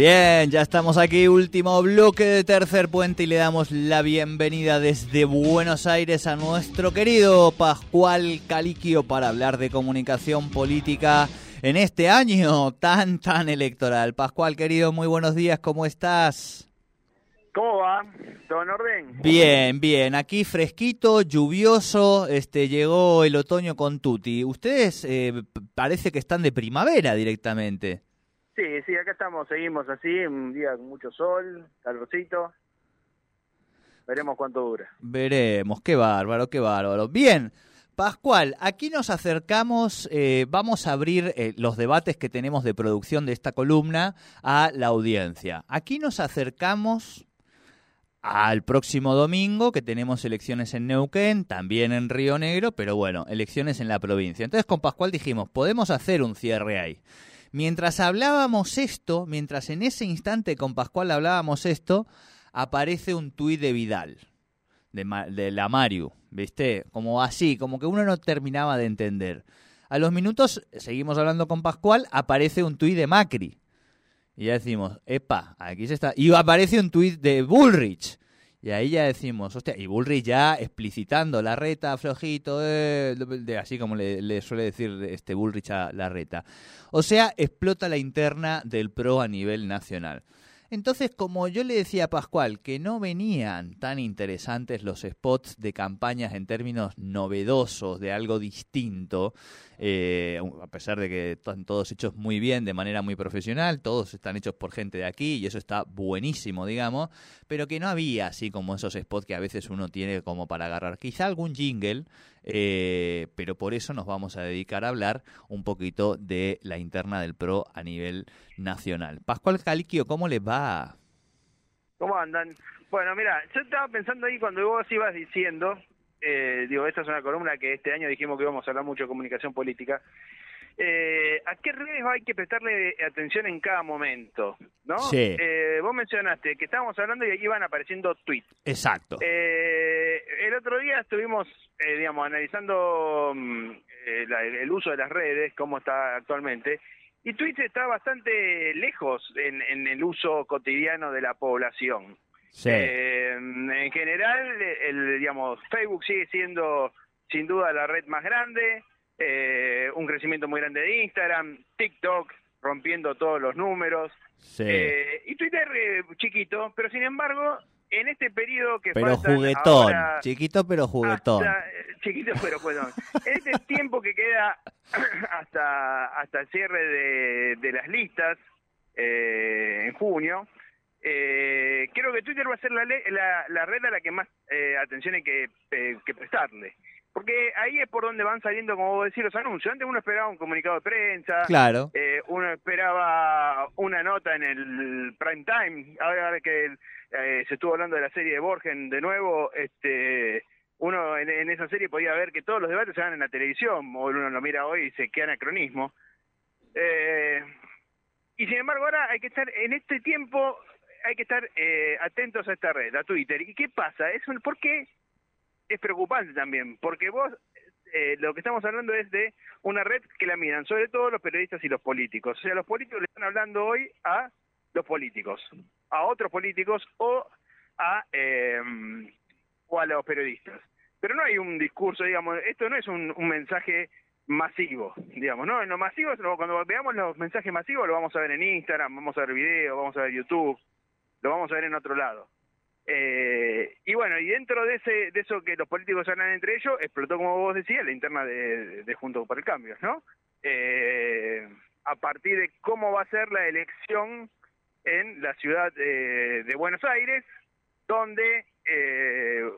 Bien, ya estamos aquí, último bloque de Tercer Puente y le damos la bienvenida desde Buenos Aires a nuestro querido Pascual Caliquio para hablar de comunicación política en este año tan, tan electoral. Pascual, querido, muy buenos días, ¿cómo estás? ¿Cómo va? ¿Todo en orden? Bien, bien. Aquí fresquito, lluvioso, este llegó el otoño con Tuti. Ustedes eh, parece que están de primavera directamente. Sí, sí, acá estamos, seguimos así, un día con mucho sol, calorcito. Veremos cuánto dura. Veremos, qué bárbaro, qué bárbaro. Bien, Pascual, aquí nos acercamos, eh, vamos a abrir eh, los debates que tenemos de producción de esta columna a la audiencia. Aquí nos acercamos al próximo domingo, que tenemos elecciones en Neuquén, también en Río Negro, pero bueno, elecciones en la provincia. Entonces con Pascual dijimos, podemos hacer un cierre ahí. Mientras hablábamos esto, mientras en ese instante con Pascual hablábamos esto, aparece un tuit de Vidal, de, la Mariu, ¿viste? Como así, como que uno no terminaba de entender. A los minutos, seguimos hablando con Pascual, aparece un tuit de Macri. Y ya decimos, epa, aquí se está. Y aparece un tuit de Bullrich. Y ahí ya decimos, hostia, y Bullrich ya explicitando la reta, flojito, eh, de, así como le, suele decir este Bullrich a la reta. O sea, explota la interna del PRO a nivel nacional. Entonces, como yo le decía a Pascual, que no venían tan interesantes los spots de campañas en términos novedosos, de algo distinto, eh, a pesar de que están todos hechos muy bien, de manera muy profesional, todos están hechos por gente de aquí y eso está buenísimo, digamos, pero que no había así como esos spots que a veces uno tiene como para agarrar. Quizá algún jingle, eh, pero por eso nos vamos a dedicar a hablar un poquito de la interna del PRO a nivel nacional. Pascual Caliquio, ¿cómo les va? ¿Cómo andan? Bueno, mira, yo estaba pensando ahí cuando vos ibas diciendo eh, digo, esta es una columna que este año dijimos que íbamos a hablar mucho de comunicación política. Eh, ¿A qué redes hay que prestarle atención en cada momento? ¿no? Sí. Eh, vos mencionaste que estábamos hablando y ahí iban apareciendo tweets. Exacto. Eh, otro día estuvimos, eh, digamos, analizando mm, eh, la, el uso de las redes, cómo está actualmente, y Twitch está bastante lejos en, en el uso cotidiano de la población. Sí. Eh, en general, el, digamos, Facebook sigue siendo sin duda la red más grande, eh, un crecimiento muy grande de Instagram, TikTok rompiendo todos los números, Sí. eh, y Twitter eh, chiquito, pero sin embargo, en este periodo que pero juguetón, ahora chiquito pero juguetón. hasta- eh, chiquito pero juguetón. en este tiempo que queda hasta hasta el cierre de, de las listas eh, en junio, eh, creo que Twitter va a ser la, la, la red a la que más eh, atención hay que, eh, que prestarle. Porque ahí es por donde van saliendo, como vos decís, los anuncios. Antes uno esperaba un comunicado de prensa, Claro. eh, uno esperaba una nota en el prime time. Ahora que eh, se estuvo hablando de la serie de Borgen de nuevo, este uno en, esa serie podía ver que todos los debates se dan en la televisión, o uno lo mira hoy y dice, qué anacronismo. Eh, y sin embargo ahora hay que estar, en este tiempo, hay que estar eh, atentos a esta red, a Twitter. ¿Y qué pasa? Es un, ¿Por qué? Es preocupante también, porque vos eh, lo que estamos hablando es de una red que la miran sobre todo los periodistas y los políticos. O sea, los políticos le están hablando hoy a los políticos, a otros políticos o a eh, o a los periodistas. Pero no hay un discurso, digamos, esto no es un, un mensaje masivo, digamos, ¿no? En lo masivo, lo- cuando veamos los mensajes masivos, lo vamos a ver en Instagram, vamos a ver video, vamos a ver YouTube, lo vamos a ver en otro lado. Eh, y bueno, y dentro de ese de eso que los políticos hablan entre ellos, explotó, como vos decías, la interna de, de Juntos por el Cambio, ¿no? Eh, a partir de cómo va a ser la elección en la ciudad de, de Buenos Aires, donde eh,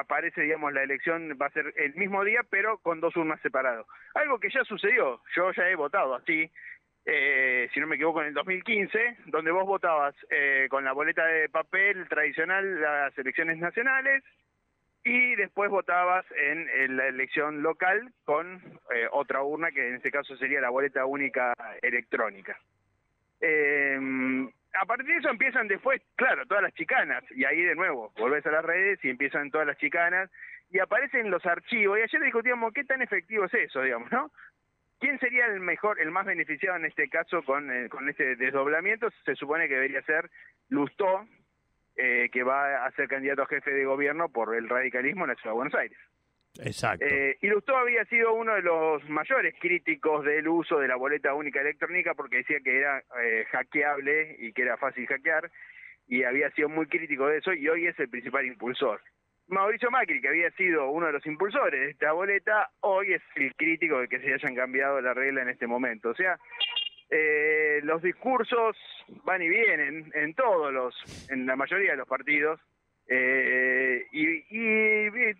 aparece, digamos, la elección va a ser el mismo día, pero con dos urnas separadas. Algo que ya sucedió, yo ya he votado así, eh, si no me equivoco, en el 2015, donde vos votabas eh, con la boleta de papel tradicional las elecciones nacionales y después votabas en, en la elección local con eh, otra urna, que en este caso sería la boleta única electrónica. Eh, a partir de eso empiezan después, claro, todas las chicanas, y ahí de nuevo, volvés a las redes y empiezan todas las chicanas, y aparecen los archivos, y ayer discutíamos qué tan efectivo es eso, digamos, ¿no? ¿Quién sería el mejor, el más beneficiado en este caso con, eh, este desdoblamiento? Se supone que debería ser Lustó, eh, que va a ser candidato a jefe de gobierno por el radicalismo en la ciudad de Buenos Aires. Exacto. Eh, y Lustó había sido uno de los mayores críticos del uso de la boleta única electrónica porque decía que era eh, hackeable y que era fácil hackear y había sido muy crítico de eso y hoy es el principal impulsor. Mauricio Macri, que había sido uno de los impulsores de esta boleta, hoy es el crítico de que se hayan cambiado la regla en este momento. O sea, eh, los discursos van y vienen en todos los, en la mayoría de los partidos, eh, y, y, y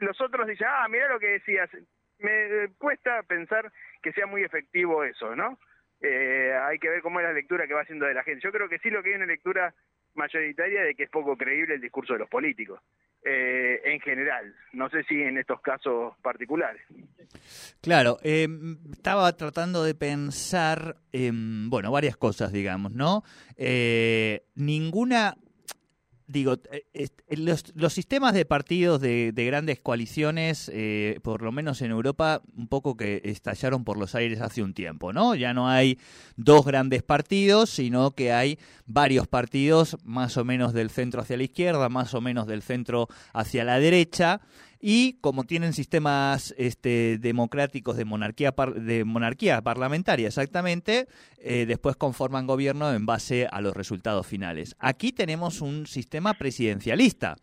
los otros dicen, ah, mira lo que decías, me cuesta pensar que sea muy efectivo eso, ¿no? Eh, hay que ver cómo es la lectura que va haciendo de la gente. Yo creo que sí lo que hay una lectura mayoritaria de que es poco creíble el discurso de los políticos, eh, en general. No sé si en estos casos particulares. Claro, eh, estaba tratando de pensar, eh, bueno, varias cosas, digamos, ¿no? Eh, ninguna digo, eh, los, los, sistemas de partidos de, de grandes coaliciones, eh, por lo menos en Europa, un poco que estallaron por los aires hace un tiempo, ¿no? Ya no hay dos grandes partidos, sino que hay varios partidos más o menos del centro hacia la izquierda, más o menos del centro hacia la derecha. Y como tienen sistemas este, democráticos de monarquía, par de monarquía parlamentaria exactamente, eh, después conforman gobierno en base a los resultados finales. Aquí tenemos un sistema presidencialista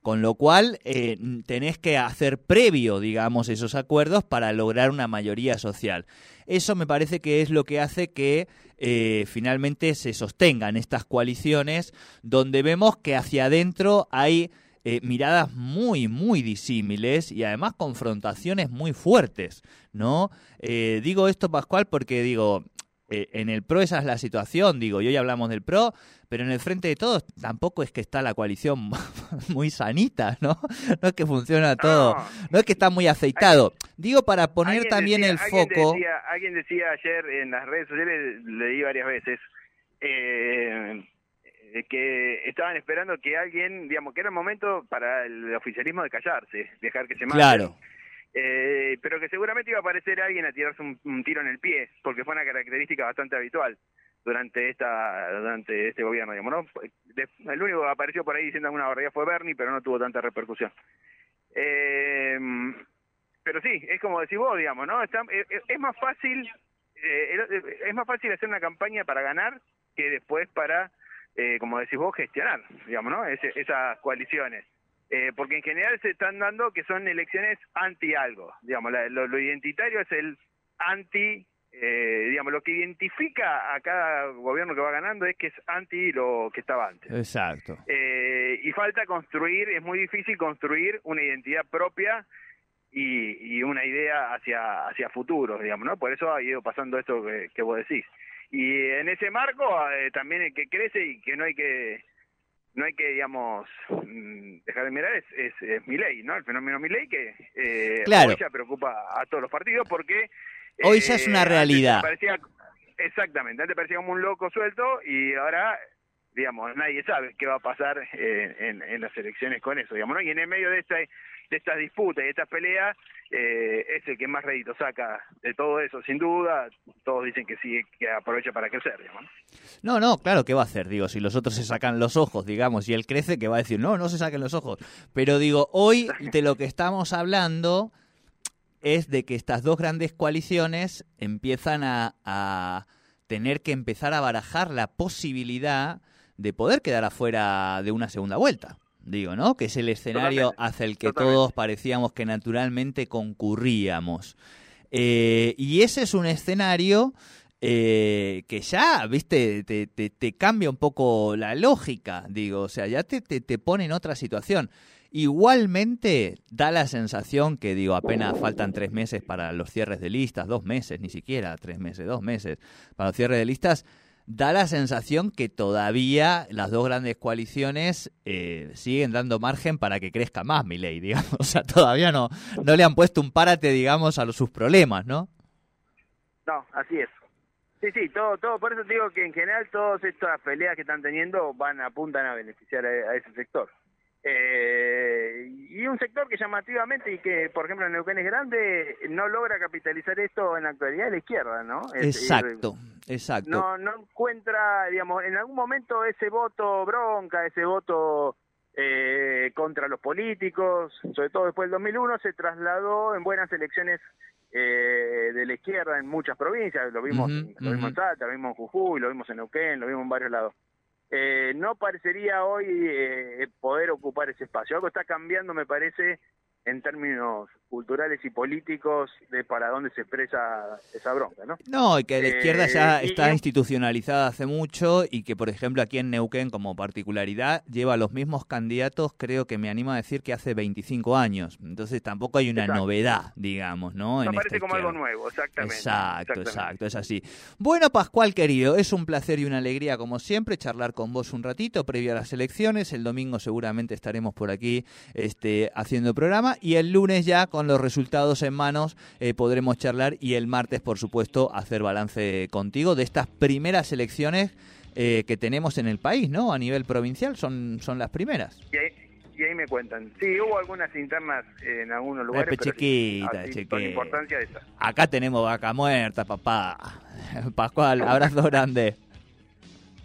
con lo cual eh, tenés que hacer previo, digamos, esos acuerdos para lograr una mayoría social. Eso me parece que es lo que hace que eh, finalmente se sostengan estas coaliciones, donde vemos que hacia adentro hay eh, miradas muy, muy disímiles y además confrontaciones muy fuertes, ¿no? Eh, digo esto, Pascual, porque digo, eh, en el PRO esa es la situación, digo, y hoy hablamos del PRO, pero en el frente de todos tampoco es que está la coalición muy sanita, ¿no? No es que funciona todo, no, no es que está muy aceitado. Digo, para poner también decía, el foco... Decía, alguien decía ayer en las redes sociales, leí varias veces, eh, que estaban esperando que alguien, digamos, que era el momento para el oficialismo de callarse, dejar que se mate. Claro. Eh, pero que seguramente iba a aparecer alguien a tirarse un, un, tiro en el pie, porque fue una característica bastante habitual durante esta durante este gobierno, digamos, ¿no? El único que apareció por ahí diciendo alguna barbaridad fue Bernie, pero no tuvo tanta repercusión. Eh, pero sí, es como decís vos, digamos, ¿no? Está, es, es, más fácil eh, es más fácil hacer una campaña para ganar que después para eh, como decís vos, gestionar, digamos, ¿no? Es, esas coaliciones. Eh, porque en general se están dando que son elecciones anti algo, digamos, la, lo, lo, identitario es el anti, eh, digamos, lo que identifica a cada gobierno que va ganando es que es anti lo que estaba antes. Exacto. Eh, y falta construir, es muy difícil construir una identidad propia y, y una idea hacia, hacia futuro, digamos, ¿no? Por eso ha ido pasando esto que, que vos decís y en ese marco eh, también el que crece y que no hay que no hay que digamos mm, dejar de mirar es, es, es ley no el fenómeno ley que eh, claro. hoy ya preocupa a todos los partidos porque hoy ya es una realidad parecía, exactamente antes parecía como un loco suelto y ahora digamos nadie sabe qué va a pasar eh, en, en las elecciones con eso digamos ¿no? y en el medio de esta de estas disputas y de estas peleas eh, es el que más rédito saca de todo eso, sin duda. Todos dicen que sí, que aprovecha para crecer, digamos. No, no, claro que va a hacer, digo, si los otros se sacan los ojos, digamos, y él crece, que va a decir, no, no se saquen los ojos. Pero digo, hoy de lo que estamos hablando es de que estas dos grandes coaliciones empiezan a, a tener que empezar a barajar la posibilidad de poder quedar afuera de una segunda vuelta. Digo, ¿no? Que es el escenario hacia el que todos parecíamos que naturalmente concurríamos. Eh, y ese es un escenario eh, que ya, viste, te, te, cambia un poco la lógica, digo, o sea, ya te, te, pone en otra situación. Igualmente da la sensación que, digo, apenas faltan tres meses para los cierres de listas, dos meses, ni siquiera tres meses, dos meses para los cierres de listas, da la sensación que todavía las dos grandes coaliciones eh, siguen dando margen para que crezca más mi ley, digamos. O sea, todavía no, no le han puesto un párate, digamos, a sus problemas, ¿no? No, así es. Sí, sí, todo, todo, por eso digo que en general todas estas peleas que están teniendo van apuntan a beneficiar a ese sector. Eh, y un sector que llamativamente y que, por ejemplo, en Neuquén es grande, no logra capitalizar esto en la actualidad de la izquierda, ¿no? Exacto, exacto. No, no encuentra, digamos, en algún momento ese voto bronca, ese voto eh, contra los políticos, sobre todo después del 2001, se trasladó en buenas elecciones eh, de la izquierda en muchas provincias, lo vimos, lo vimos en Salta, lo vimos en Jujuy, lo vimos en Neuquén, lo vimos en varios lados eh, no parecería hoy eh, poder ocupar ese espacio. Algo está cambiando, me parece, en términos culturales y políticos de para dónde se expresa esa bronca, ¿no? No, y que la izquierda ya eh, está institucionalizada hace mucho y que, por ejemplo, aquí en Neuquén, como particularidad, lleva los mismos candidatos, creo que me animo a decir que hace 25 años. Entonces tampoco hay una novedad, digamos, ¿no? No parece como algo nuevo, exactamente. Exacto, exacto, es así. Bueno, Pascual, querido, es un placer y una alegría, como siempre, charlar con vos un ratito previo a las elecciones. El domingo seguramente estaremos por aquí este, haciendo programa y el lunes ya con los resultados en manos eh, podremos charlar y el martes, por supuesto, hacer balance contigo de estas primeras elecciones eh, que tenemos en el país, ¿no? A nivel provincial son, son las primeras. Y ahí, me cuentan. Sí, hubo algunas internas en algunos lugares. Pero chiquita, chiquita. importancia de esa. Acá tenemos vaca muerta, papá. Pascual, abrazo grande.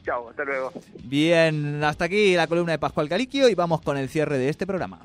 Chao, hasta luego. Bien, hasta aquí la columna de Pascual Caliquio y vamos con el cierre de este programa.